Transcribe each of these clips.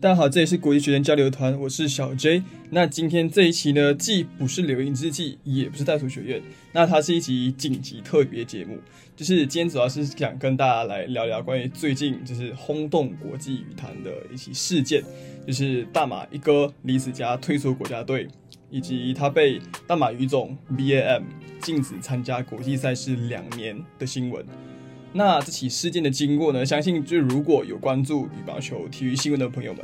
大家好，这里是国际学生交流团，我是小 J。那今天这一期呢，既不是留音日记，也不是带图学院，那它是一集紧急特别节目。就是今天主要是想跟大家来聊聊关于最近就是轰动国际羽坛的一起事件，就是大马一哥李子嘉退出国家队，以及他被大马羽总 BAM 禁止参加国际赛事两年的新闻。那这起事件的经过呢？相信就如果有关注羽毛球体育新闻的朋友们，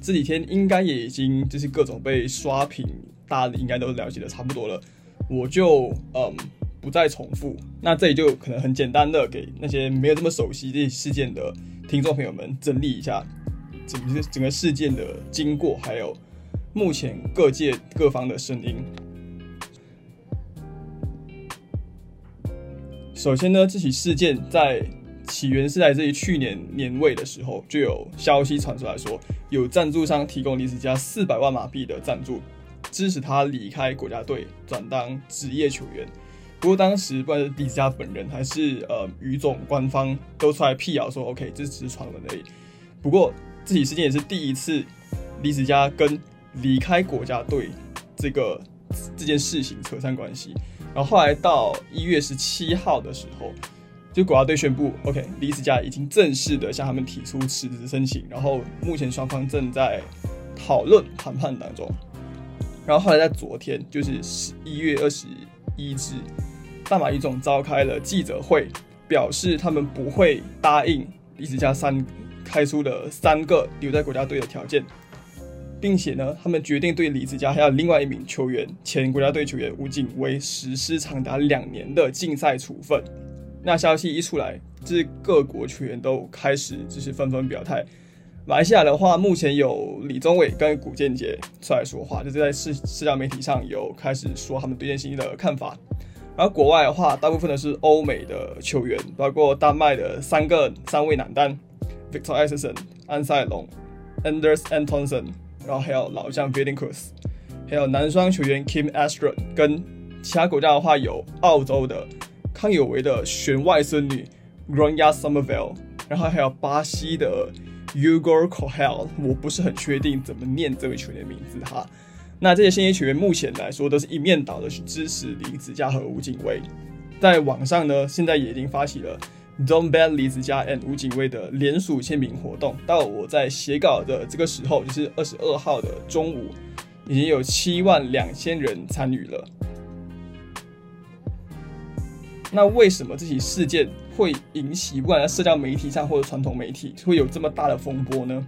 这几天应该也已经就是各种被刷屏，大家应该都了解的差不多了。我就嗯不再重复。那这里就可能很简单的给那些没有这么熟悉这事件的听众朋友们整理一下整个整个事件的经过，还有目前各界各方的声音。首先呢，这起事件在起源是来自于去年年尾的时候，就有消息传出来说，有赞助商提供李子嘉四百万马币的赞助，支持他离开国家队，转当职业球员。不过当时不管是李子嘉本人还是呃于总官方都出来辟谣说，OK，这只是传闻而已。不过这起事件也是第一次李子嘉跟离开国家队这个这件事情扯上关系。然后后来到一月十七号的时候，就国家队宣布，OK，李子嘉已经正式的向他们提出辞职申请，然后目前双方正在讨论谈判当中。然后后来在昨天，就是十一月二十一日，大马羽总召开了记者会，表示他们不会答应李子嘉三开出的三个留在国家队的条件。并且呢，他们决定对李子嘉还有另外一名球员，前国家队球员吴景威实施长达两年的禁赛处分。那消息一出来，就是各国球员都开始就是纷纷表态。马来西亚的话，目前有李宗伟跟古建杰出来说话，就是在社社交媒体上有开始说他们对这件事情的看法。然后国外的话，大部分的是欧美的球员，包括丹麦的三个三位男单：Victor a s s e n 安塞龙、Anders Antonsen。然后还有老将 v i d i n c r u s 还有男双球员 Kim Astrid，跟其他国家的话有澳洲的康有为的玄外孙女 g r a n y a Somerville，然后还有巴西的 Ugo c o h e l 我不是很确定怎么念这位球员的名字哈。那这些现役球员目前来说都是一面倒的去支持林子嘉和吴景威，在网上呢现在也已经发起了。Don ban 李子嘉 and 吴景威的联署签名活动，到我在写稿的这个时候，就是二十二号的中午，已经有七万两千人参与了。那为什么这起事件会引起不管在社交媒体上或者传统媒体会有这么大的风波呢？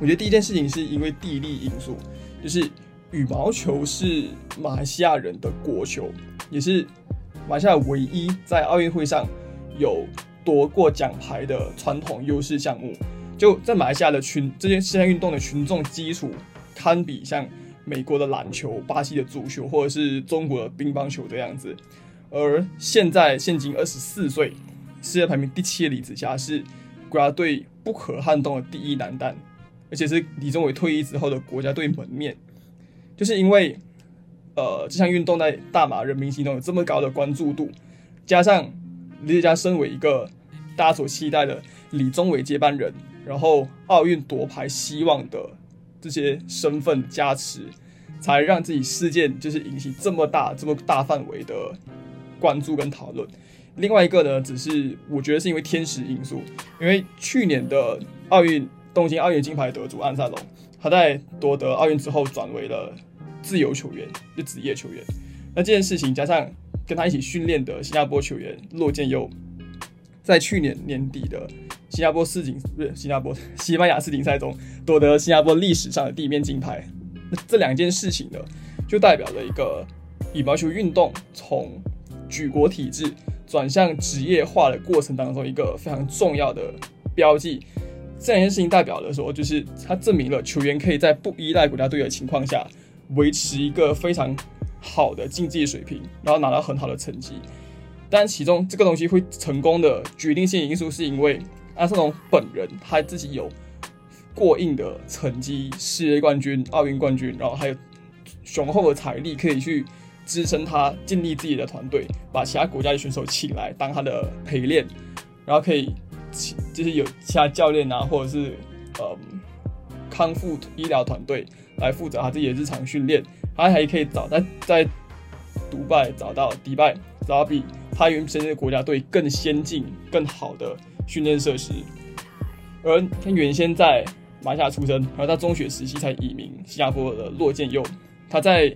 我觉得第一件事情是因为地利因素，就是羽毛球是马来西亚人的国球，也是马来西亚唯一在奥运会上。有夺过奖牌的传统优势项目，就在马来西亚的群这些现项运动的群众基础，堪比像美国的篮球、巴西的足球，或者是中国的乒乓球这样子。而现在现今二十四岁，世界排名第七的李子嘉是国家队不可撼动的第一男单，而且是李宗伟退役之后的国家队门面。就是因为，呃，这项运动在大马人民心中有这么高的关注度，加上。李子嘉身为一个大家所期待的李宗伟接班人，然后奥运夺牌希望的这些身份加持，才让自己事件就是引起这么大、这么大范围的关注跟讨论。另外一个呢，只是我觉得是因为天时因素，因为去年的奥运东京奥运金牌得主安塞龙，他在夺得奥运之后转为了自由球员，就职业球员。那这件事情加上。跟他一起训练的新加坡球员骆建佑，在去年年底的新加坡世锦不是新加坡西班牙世锦赛中夺得新加坡历史上的第一面金牌。这两件事情呢，就代表了一个羽毛球运动从举国体制转向职业化的过程当中一个非常重要的标记。这两件事情代表的说，就是它证明了球员可以在不依赖国家队的情况下，维持一个非常。好的竞技水平，然后拿到很好的成绩，但其中这个东西会成功的决定性因素，是因为阿瑟龙本人他自己有过硬的成绩，世界冠军、奥运冠军，然后还有雄厚的财力可以去支撑他建立自己的团队，把其他国家的选手请来当他的陪练，然后可以就是有其他教练啊，或者是呃康复医疗团队来负责他自己的日常训练，他还可以找在在迪拜找到迪拜找到比他原先的国家队更先进、更好的训练设施。而他原先在马来西亚出生，然后他中学时期才移民新加坡的洛建佑，他在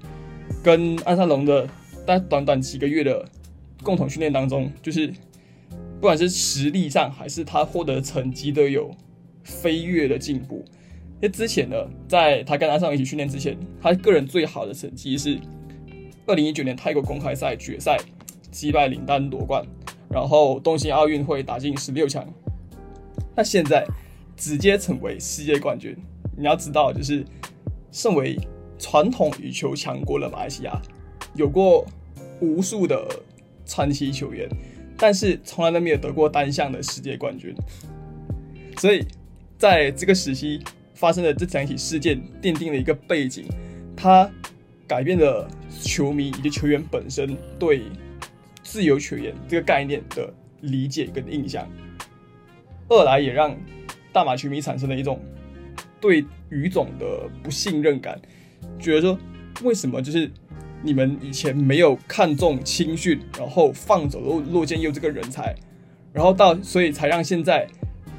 跟安山龙的在短短几个月的共同训练当中，就是不管是实力上还是他获得成绩都有飞跃的进步。因为之前呢，在他跟安上一起训练之前，他个人最好的成绩是二零一九年泰国公开赛决赛击败林丹夺冠，然后东京奥运会打进十六强。那现在直接成为世界冠军，你要知道，就是身为传统羽球强国的马来西亚，有过无数的传奇球员，但是从来都没有得过单项的世界冠军。所以在这个时期发生的这两起事件，奠定了一个背景，它改变了球迷以及球员本身对自由球员这个概念的理解跟印象。二来也让大马球迷产生了一种对于总的不信任感，觉得说为什么就是你们以前没有看重青训，然后放走了骆建佑这个人才，然后到所以才让现在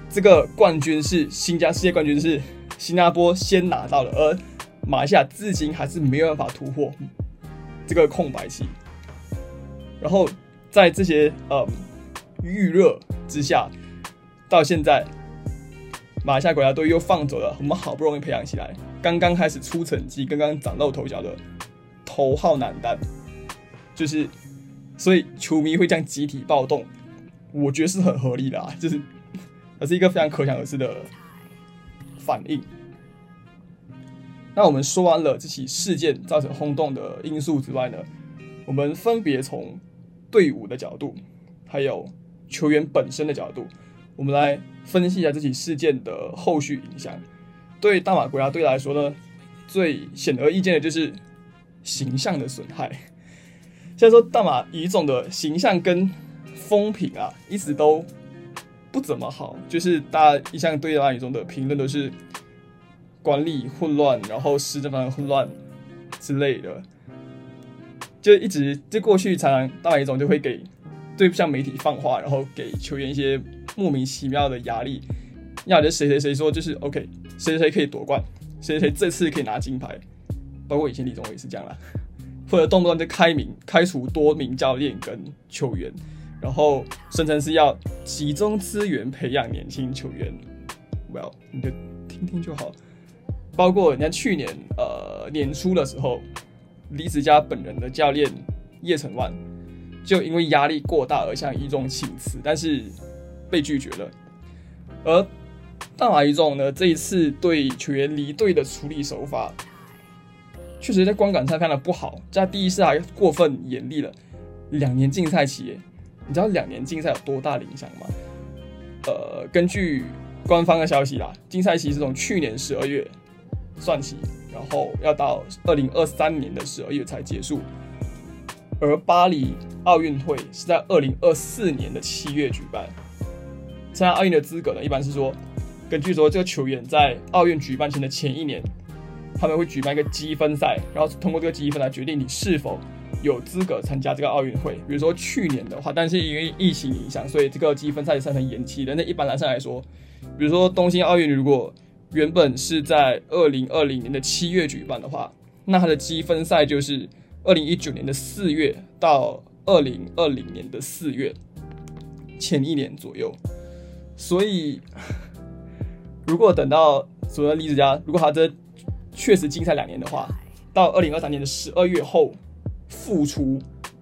这个冠军是新加世界冠军是新加坡先拿到了，而马来西亚至今还是没有办法突破这个空白期，然后在这些呃预热之下。到现在，马来西亚国家队又放走了我们好不容易培养起来、刚刚开始出成绩、刚刚崭露头角的头号男单，就是，所以球迷会这样集体暴动，我觉得是很合理的啊，就是，这是一个非常可想而知的反应。那我们说完了这起事件造成轰动的因素之外呢，我们分别从队伍的角度，还有球员本身的角度。我们来分析一下这起事件的后续影响。对大马国家队来说呢，最显而易见的就是形象的损害。现在说大马乙种的形象跟风评啊，一直都不怎么好。就是大家一向对大马乙种的评论都是管理混乱，然后施政方面混乱之类的。就一直就过去常常大马乙种就会给对向媒体放话，然后给球员一些。莫名其妙的压力，要的谁谁谁说就是 OK，谁谁可以夺冠，谁谁谁这次可以拿金牌，包括以前李宗伟也是这样啦，或者动不动就开名开除多名教练跟球员，然后声称是要集中资源培养年轻球员，Well，你就听听就好。包括人家去年呃年初的时候，李子嘉本人的教练叶成万就因为压力过大而向一中请辞，但是。被拒绝了，而大马一种呢，这一次对球员离队的处理手法，确实在观感上看的不好。在第一次还过分严厉了，两年禁赛期，你知道两年禁赛有多大的影响吗？呃，根据官方的消息啦，禁赛期是从去年十二月算起，然后要到二零二三年的十二月才结束，而巴黎奥运会是在二零二四年的七月举办。参加奥运的资格呢，一般是说，根据说这个球员在奥运举办前的前一年，他们会举办一个积分赛，然后通过这个积分来决定你是否有资格参加这个奥运会。比如说去年的话，但是因为疫情影响，所以这个积分赛是成延期的。那一般来上来说，比如说东京奥运如果原本是在二零二零年的七月举办的话，那它的积分赛就是二零一九年的四月到二零二零年的四月，前一年左右。所以，如果等到主任李子嘉，如果他这确实禁赛两年的话，到二零二三年的十二月后复出，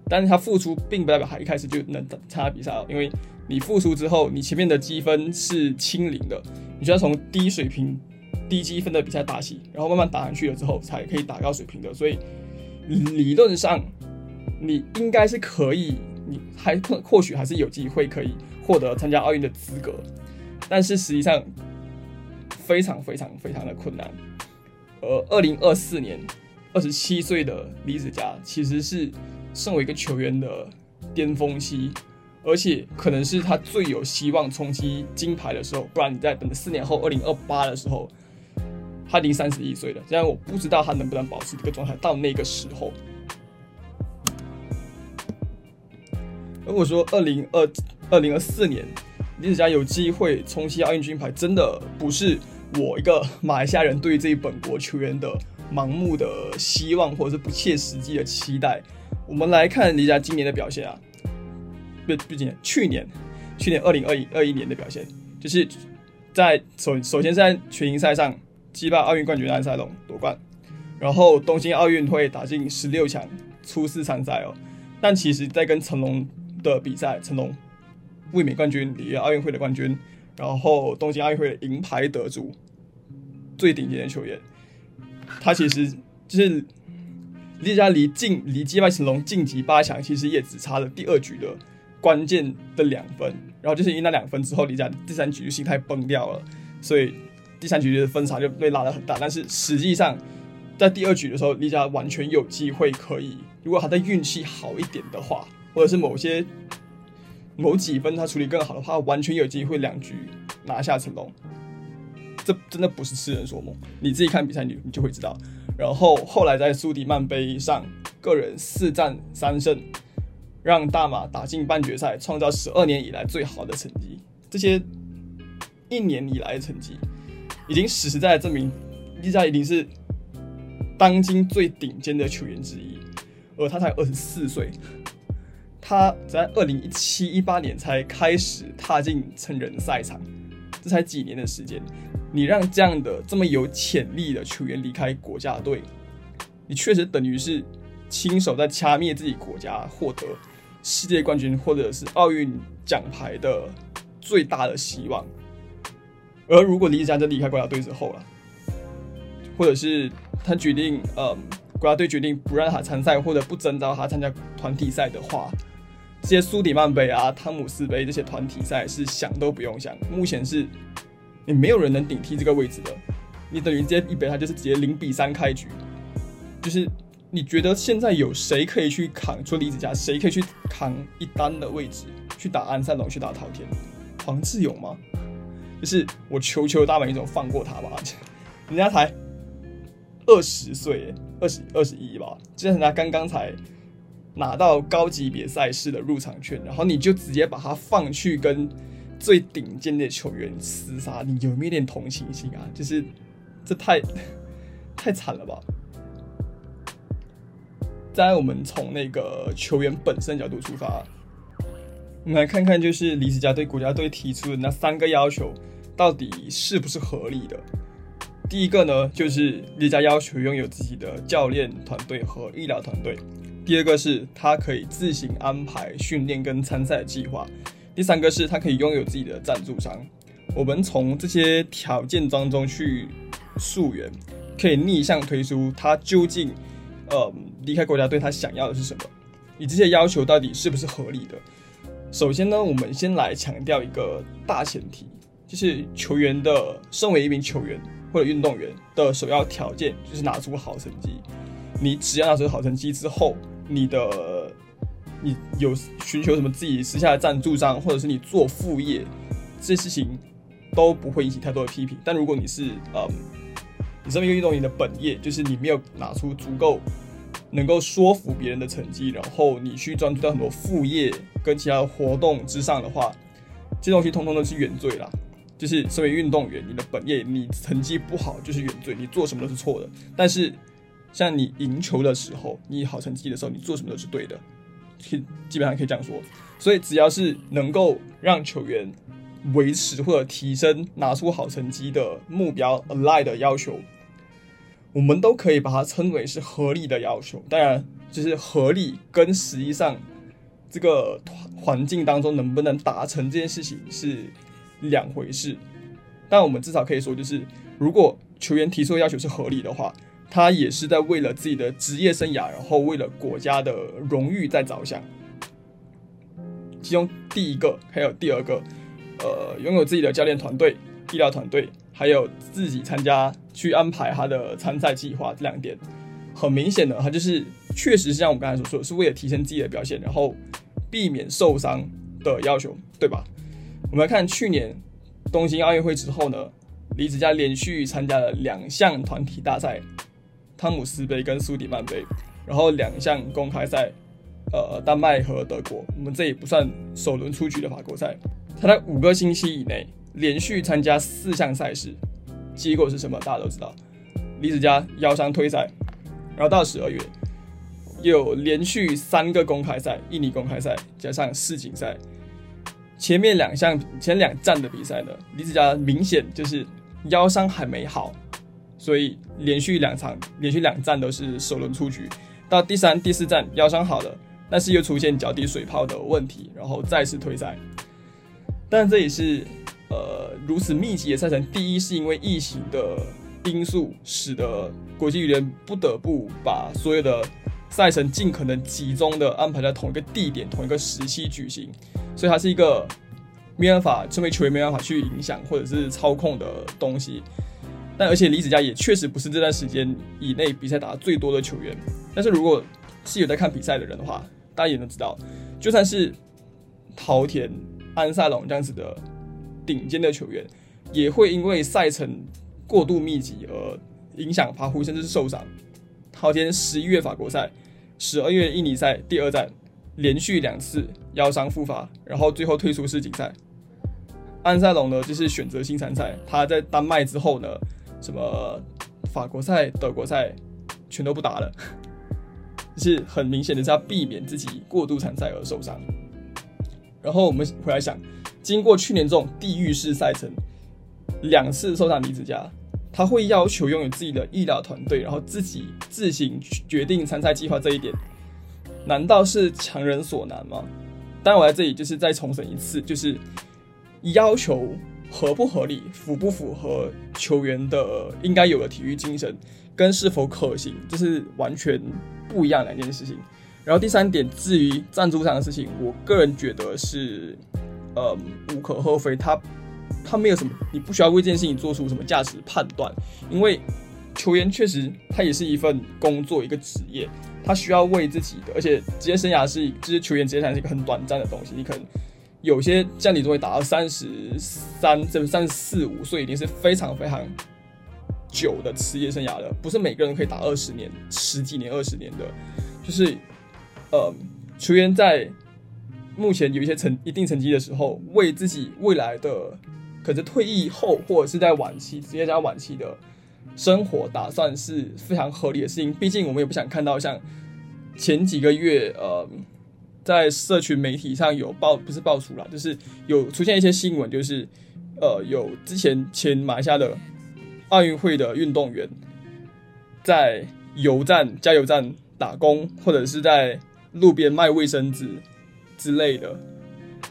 但是他复出并不代表他一开始就能参加比赛了，因为你复出之后，你前面的积分是清零的，你需要从低水平、低积分的比赛打起，然后慢慢打上去了之后，才可以打高水平的。所以理论上，你应该是可以，你还可或许还是有机会可以。获得参加奥运的资格，但是实际上非常非常非常的困难。而二零二四年，二十七岁的李子嘉其实是身为一个球员的巅峰期，而且可能是他最有希望冲击金牌的时候。不然你在等四年后，二零二八的时候，他已经三十一岁了，虽然我不知道他能不能保持这个状态到那个时候。如果说二零二二零二四年李子嘉有机会冲击奥运金牌，真的不是我一个马来西亚人对这一本国球员的盲目的希望，或者是不切实际的期待。我们来看李佳今年的表现啊，不，不今年，去年，去年二零二一二一年的表现，就是在首首先在全英赛上击败奥运冠军安塞龙夺冠，然后东京奥运会打进十六强，初次参赛哦，但其实在跟成龙。的比赛，成龙卫冕冠军，里约奥运会的冠军，然后东京奥运会的银牌得主，最顶尖的球员。他其实就是李佳离晋离击败成龙晋级八强，其实也只差了第二局的关键的两分。然后就是因为那两分之后，李佳第三局就心态崩掉了，所以第三局的分差就被拉得很大。但是实际上在第二局的时候，李佳完全有机会可以，如果他的运气好一点的话。或者是某些某几分他处理更好的话，完全有机会两局拿下成龙。这真的不是痴人说梦，你自己看比赛你你就会知道。然后后来在苏迪曼杯上，个人四战三胜，让大马打进半决赛，创造十二年以来最好的成绩。这些一年以来的成绩，已经实实在在证明，利佳一定是当今最顶尖的球员之一，而他才二十四岁。他在二零一七一八年才开始踏进成人赛场，这才几年的时间，你让这样的这么有潜力的球员离开国家队，你确实等于是亲手在掐灭自己国家获得世界冠军或者是奥运奖牌的最大的希望。而如果李子嘉真离开国家队之后了，或者是他决定，呃，国家队决定不让他参赛或者不征召他参加团体赛的话。这些苏迪曼杯啊、汤姆斯杯这些团体赛是想都不用想，目前是你没有人能顶替这个位置的。你等于直接一杯，他就是直接零比三开局。就是你觉得现在有谁可以去扛？除李子嘉，谁可以去扛一单的位置去打安塞龙、去打陶田、黄志勇吗？就是我求求大本营总放过他吧，人家才二十岁，二十二十一吧，就人家刚刚才。拿到高级别赛事的入场券，然后你就直接把它放去跟最顶尖的球员厮杀，你有没有点同情心啊？就是这太 太惨了吧！再我们从那个球员本身角度出发，我们来看看，就是李子嘉对国家队提出的那三个要求，到底是不是合理的？第一个呢，就是李家要求拥有自己的教练团队和医疗团队。第二个是他可以自行安排训练跟参赛计划，第三个是他可以拥有自己的赞助商。我们从这些条件当中去溯源，可以逆向推出他究竟呃离开国家队他想要的是什么，你这些要求到底是不是合理的？首先呢，我们先来强调一个大前提，就是球员的身为一名球员或者运动员的首要条件就是拿出好成绩。你只要拿出好成绩之后，你的，你有寻求什么自己私下的赞助商，或者是你做副业，这些事情都不会引起太多的批评。但如果你是，嗯，你身为一个运动员的本业，就是你没有拿出足够能够说服别人的成绩，然后你去专注到很多副业跟其他的活动之上的话，这东西通通都是原罪啦。就是身为运动员，你的本业你成绩不好就是原罪，你做什么都是错的。但是像你赢球的时候，你好成绩的时候，你做什么都是对的，基基本上可以这样说。所以只要是能够让球员维持或者提升、拿出好成绩的目标 align 的要求，我们都可以把它称为是合理的要求。当然，就是合理跟实际上这个环境当中能不能达成这件事情是两回事。但我们至少可以说，就是如果球员提出的要求是合理的话。他也是在为了自己的职业生涯，然后为了国家的荣誉在着想。其中第一个还有第二个，呃，拥有自己的教练团队、医疗团队，还有自己参加去安排他的参赛计划这两点，很明显的，他就是确实是像我们刚才所说，是为了提升自己的表现，然后避免受伤的要求，对吧？我们来看去年东京奥运会之后呢，李子嘉连续参加了两项团体大赛，汤姆斯杯跟苏迪曼杯，然后两项公开赛，呃，丹麦和德国，我们这也不算首轮出局的法国赛。他在五个星期以内连续参加四项赛事，结果是什么？大家都知道，李子嘉腰伤退赛，然后到十二月有连续三个公开赛，印尼公开赛加上世锦赛。前面两项前两站的比赛呢，李子嘉明显就是腰伤还没好，所以连续两场连续两站都是首轮出局。到第三、第四站腰伤好了，但是又出现脚底水泡的问题，然后再次退赛。但这也是呃如此密集的赛程，第一是因为疫情的因素，使得国际羽联不得不把所有的赛程尽可能集中的安排在同一个地点、同一个时期举行。所以它是一个没办法，身为球员没办法去影响或者是操控的东西。但而且李子嘉也确实不是这段时间以内比赛打的最多的球员。但是如果是有在看比赛的人的话，大家也能知道，就算是桃田、安塞龙这样子的顶尖的球员，也会因为赛程过度密集而影响发挥，甚至是受伤。桃田十一月法国赛，十二月印尼赛第二站。连续两次腰伤复发，然后最后退出世锦赛。安塞龙呢，就是选择性参赛。他在丹麦之后呢，什么法国赛、德国赛全都不打了，就 是很明显的是要避免自己过度参赛而受伤。然后我们回来想，经过去年这种地狱式赛程，两次受伤离子家，他会要求拥有自己的医疗团队，然后自己自行决定参赛计划这一点。难道是强人所难吗？当然，我在这里就是再重申一次，就是要求合不合理、符不符合球员的应该有的体育精神，跟是否可行，这是完全不一样两件事情。然后第三点，至于赞助上的事情，我个人觉得是，呃，无可厚非。他他没有什么，你不需要为这件事情做出什么价值判断，因为球员确实他也是一份工作，一个职业。他需要为自己的，而且职业生涯是，就是球员职业生涯是一个很短暂的东西。你可能有些像你都会打到三十三、甚至三十四五岁，已经是非常非常久的职业生涯了。不是每个人可以打二十年、十几年、二十年的。就是，呃，球员在目前有一些成一定成绩的时候，为自己未来的，可是退役后或者是在晚期职业加晚期的。生活打算是非常合理的事情，毕竟我们也不想看到像前几个月，呃，在社群媒体上有爆，不是爆出来，就是有出现一些新闻，就是呃，有之前前马来西亚的奥运会的运动员在油站、加油站打工，或者是在路边卖卫生纸之类的，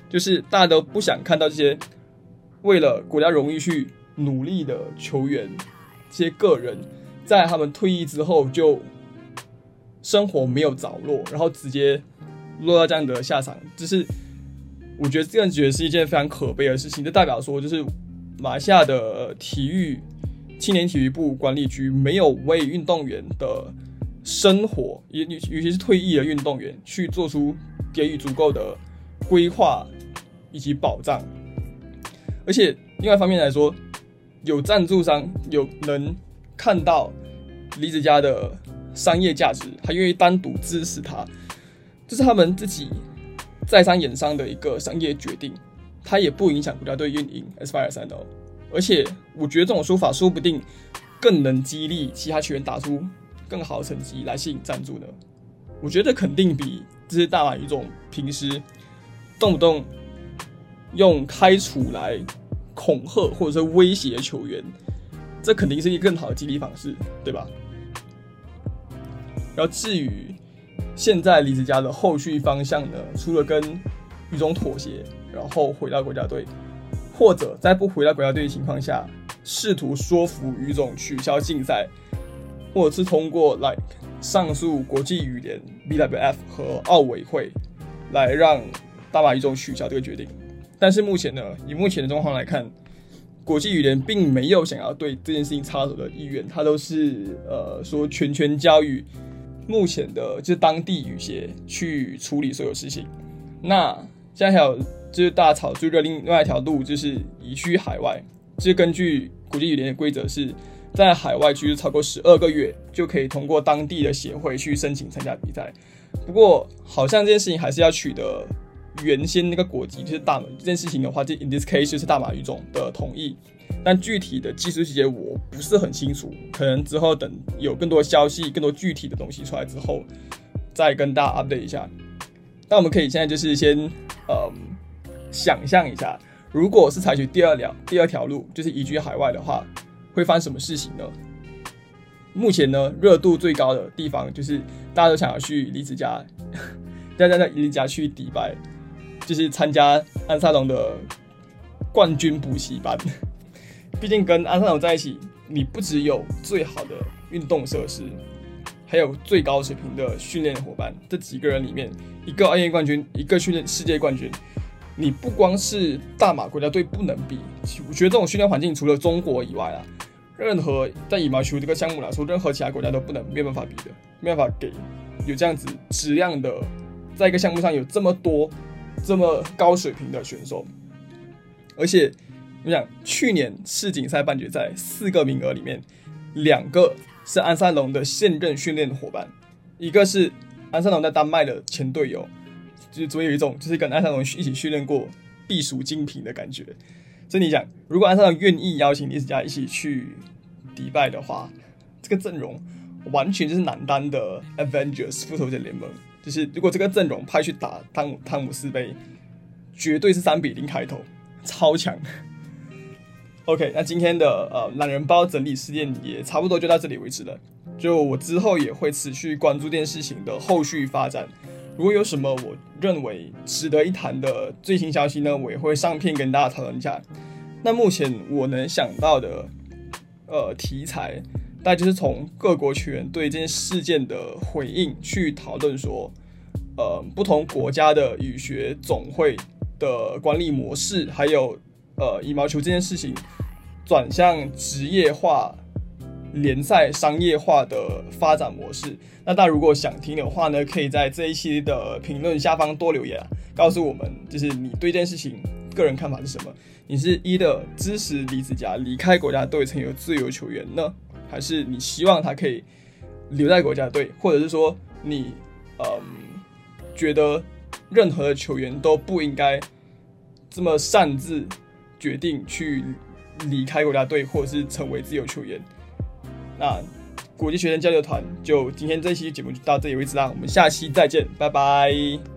就是大家都不想看到这些为了国家荣誉去努力的球员。这些个人在他们退役之后就生活没有着落，然后直接落到这样的下场，就是我觉得这样觉得是一件非常可悲的事情。就代表说，就是马来西亚的体育青年体育部管理局没有为运动员的生活，尤尤其是退役的运动员去做出给予足够的规划以及保障。而且另外一方面来说。有赞助商有能看到李子家的商业价值，还愿意单独支持他，这是他们自己在商言商的一个商业决定，它也不影响国家队运营 S 八二三哦。而且我觉得这种说法说不定更能激励其他球员打出更好的成绩来吸引赞助呢。我觉得肯定比这些大马语种平时动不动用开除来。恐吓或者是威胁球员，这肯定是一个更好的激励方式，对吧？然后至于现在李子嘉的后续方向呢，除了跟于总妥协，然后回到国家队，或者在不回到国家队的情况下，试图说服于总取消竞赛，或者是通过 like 上诉国际羽联 BWF 和奥委会来让大马于总取消这个决定。但是目前呢，以目前的状况来看，国际羽联并没有想要对这件事情插手的意愿，他都是呃说全权交予目前的就是当地羽协去处理所有事情。那现在还有就是大草最热另外一条路就是移居海外，就是根据国际羽联的规则是。在海外居住超过十二个月，就可以通过当地的协会去申请参加比赛。不过，好像这件事情还是要取得原先那个国籍，就是大马这件事情的话，就 in this case 就是大马语种的同意。但具体的技术细节我不是很清楚，可能之后等有更多消息、更多具体的东西出来之后，再跟大家 update 一下。那我们可以现在就是先，嗯，想象一下，如果是采取第二条第二条路，就是移居海外的话。会发生什么事情呢？目前呢，热度最高的地方就是大家都想要去李子家，大家在李子家去迪拜，就是参加安萨龙的冠军补习班。毕竟跟安萨龙在一起，你不只有最好的运动设施，还有最高水平的训练伙伴。这几个人里面，一个奥运冠军，一个训练世界冠军。你不光是大马国家队不能比，我觉得这种训练环境除了中国以外啊。任何在羽毛球这个项目来说，任何其他国家都不能没有办法比的，没办法给有这样子质量的，在一个项目上有这么多这么高水平的选手。而且，我想去年世锦赛半决赛四个名额里面，两个是安塞龙的现任训练伙伴，一个是安塞龙在丹麦的前队友，就是总有一种就是跟安塞龙一起训练过，必属精品的感觉。所以你讲，如果安上愿意邀请李子嘉一起去迪拜的话，这个阵容完全就是男单的 Avengers 复仇者联盟。就是如果这个阵容派去打汤姆汤姆斯杯，绝对是三比零开头，超强。OK，那今天的呃懒人包整理事件也差不多就到这里为止了。就我之后也会持续关注这件事情的后续发展。如果有什么我认为值得一谈的最新消息呢，我也会上片跟大家讨论一下。那目前我能想到的，呃，题材，大概就是从各国球员对这件事件的回应去讨论说，呃，不同国家的羽学总会的管理模式，还有呃，羽毛球这件事情转向职业化。联赛商业化的发展模式。那大家如果想听的话呢，可以在这一期的评论下方多留言，告诉我们，就是你对这件事情个人看法是什么？你是一的支持李子嘉离开国家队成为自由球员呢，还是你希望他可以留在国家队，或者是说你嗯觉得任何的球员都不应该这么擅自决定去离开国家队，或者是成为自由球员？那国际学生交流团就今天这期节目就到这里为止啦，我们下期再见，拜拜。